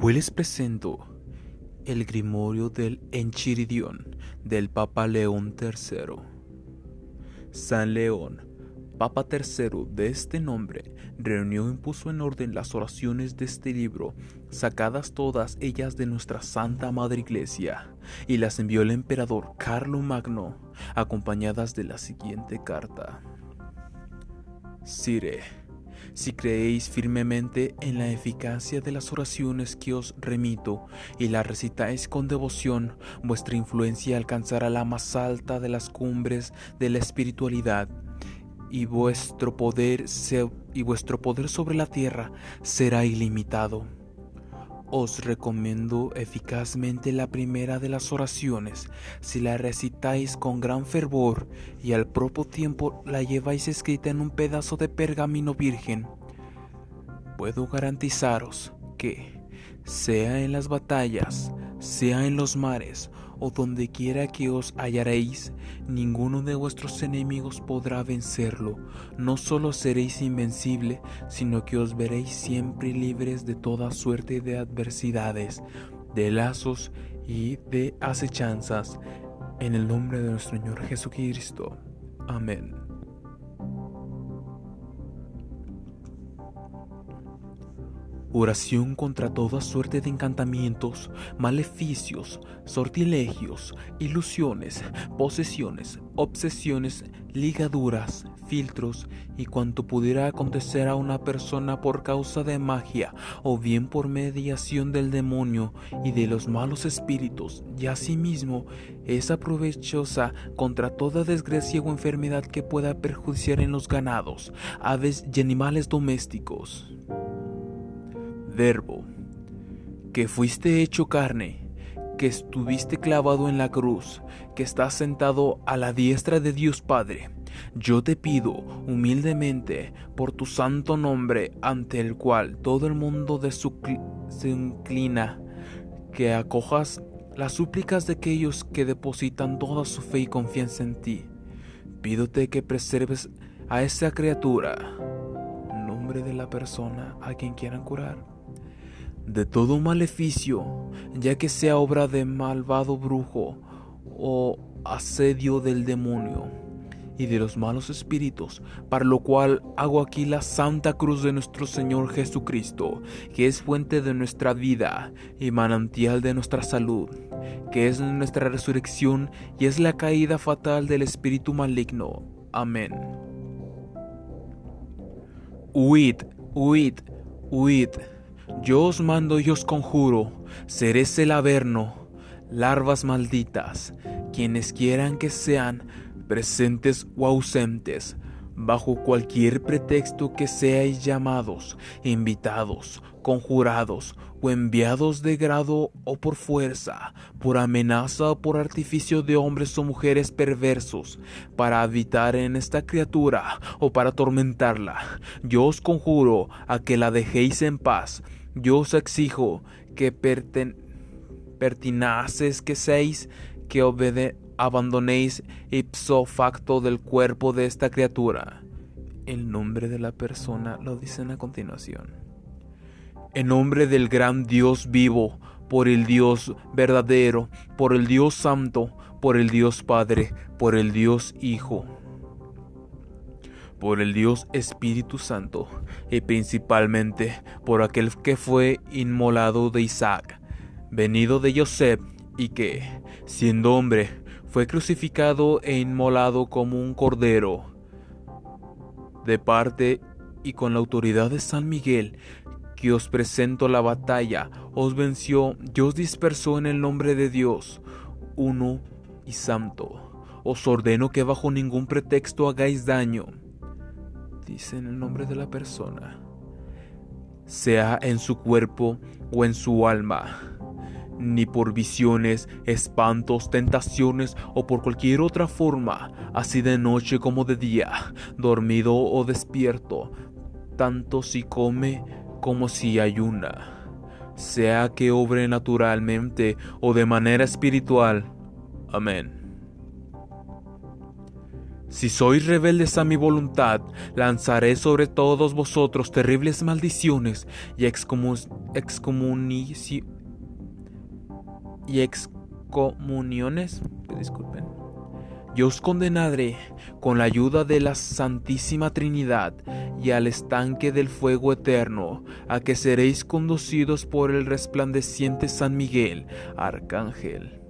Hoy les presento el Grimorio del Enchiridión del Papa León III. San León, Papa III de este nombre, reunió e impuso en orden las oraciones de este libro, sacadas todas ellas de nuestra Santa Madre Iglesia, y las envió el emperador Carlo Magno, acompañadas de la siguiente carta. Sire, si creéis firmemente en la eficacia de las oraciones que os remito y las recitáis con devoción, vuestra influencia alcanzará la más alta de las cumbres de la espiritualidad y vuestro poder, y vuestro poder sobre la tierra será ilimitado. Os recomiendo eficazmente la primera de las oraciones si la recitáis con gran fervor y al propio tiempo la lleváis escrita en un pedazo de pergamino virgen. Puedo garantizaros que, sea en las batallas, sea en los mares o donde quiera que os hallaréis, ninguno de vuestros enemigos podrá vencerlo. No solo seréis invencible, sino que os veréis siempre libres de toda suerte de adversidades, de lazos y de acechanzas. En el nombre de nuestro Señor Jesucristo. Amén. Oración contra toda suerte de encantamientos, maleficios, sortilegios, ilusiones, posesiones, obsesiones, ligaduras, filtros y cuanto pudiera acontecer a una persona por causa de magia o bien por mediación del demonio y de los malos espíritus y asimismo es aprovechosa contra toda desgracia o enfermedad que pueda perjudiciar en los ganados, aves y animales domésticos verbo, que fuiste hecho carne, que estuviste clavado en la cruz, que estás sentado a la diestra de Dios Padre. Yo te pido humildemente por tu santo nombre ante el cual todo el mundo de se inclina, que acojas las súplicas de aquellos que depositan toda su fe y confianza en ti. Pídote que preserves a esa criatura, nombre de la persona a quien quieran curar de todo maleficio, ya que sea obra de malvado brujo o asedio del demonio y de los malos espíritus, para lo cual hago aquí la santa cruz de nuestro Señor Jesucristo, que es fuente de nuestra vida y manantial de nuestra salud, que es nuestra resurrección y es la caída fatal del espíritu maligno. Amén. Huid, huid, huid. Yo os mando y os conjuro, seréis el averno, larvas malditas, quienes quieran que sean presentes o ausentes, bajo cualquier pretexto que seáis llamados, invitados, conjurados o enviados de grado o por fuerza, por amenaza o por artificio de hombres o mujeres perversos, para habitar en esta criatura o para atormentarla, yo os conjuro a que la dejéis en paz, yo os exijo que pertinaces que seis, que abandonéis ipso facto del cuerpo de esta criatura. El nombre de la persona lo dicen a continuación. En nombre del gran Dios vivo, por el Dios verdadero, por el Dios santo, por el Dios Padre, por el Dios Hijo por el Dios Espíritu Santo y principalmente por aquel que fue inmolado de Isaac, venido de Joseph y que, siendo hombre, fue crucificado e inmolado como un cordero. De parte y con la autoridad de San Miguel, que os presento la batalla, os venció y os dispersó en el nombre de Dios, uno y santo. Os ordeno que bajo ningún pretexto hagáis daño en el nombre de la persona, sea en su cuerpo o en su alma, ni por visiones, espantos, tentaciones o por cualquier otra forma, así de noche como de día, dormido o despierto, tanto si come como si ayuna, sea que obre naturalmente o de manera espiritual. Amén. Si sois rebeldes a mi voluntad, lanzaré sobre todos vosotros terribles maldiciones y, y excomuniones. Yo os condenaré con la ayuda de la Santísima Trinidad y al estanque del fuego eterno, a que seréis conducidos por el resplandeciente San Miguel, Arcángel.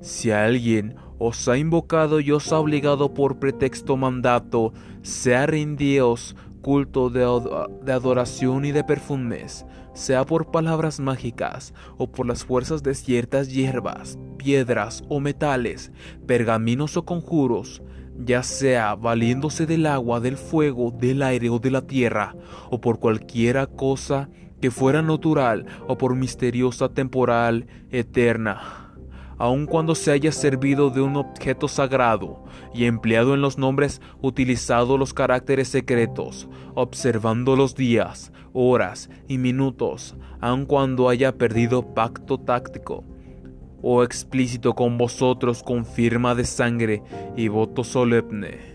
Si alguien os ha invocado y os ha obligado por pretexto mandato, sea rendíos culto de, de, adoración y de perfumes, sea por palabras mágicas o por las fuerzas de ciertas hierbas, piedras o metales, pergaminos o conjuros, ya sea valiéndose del agua, del fuego, del aire o de la tierra, o por cualquiera cosa que fuera natural o por misteriosa temporal eterna aun cuando se haya servido de un objeto sagrado y empleado en los nombres utilizado los caracteres secretos, observando los días, horas y minutos, aun cuando haya perdido pacto táctico o explícito con vosotros con firma de sangre y voto solemne.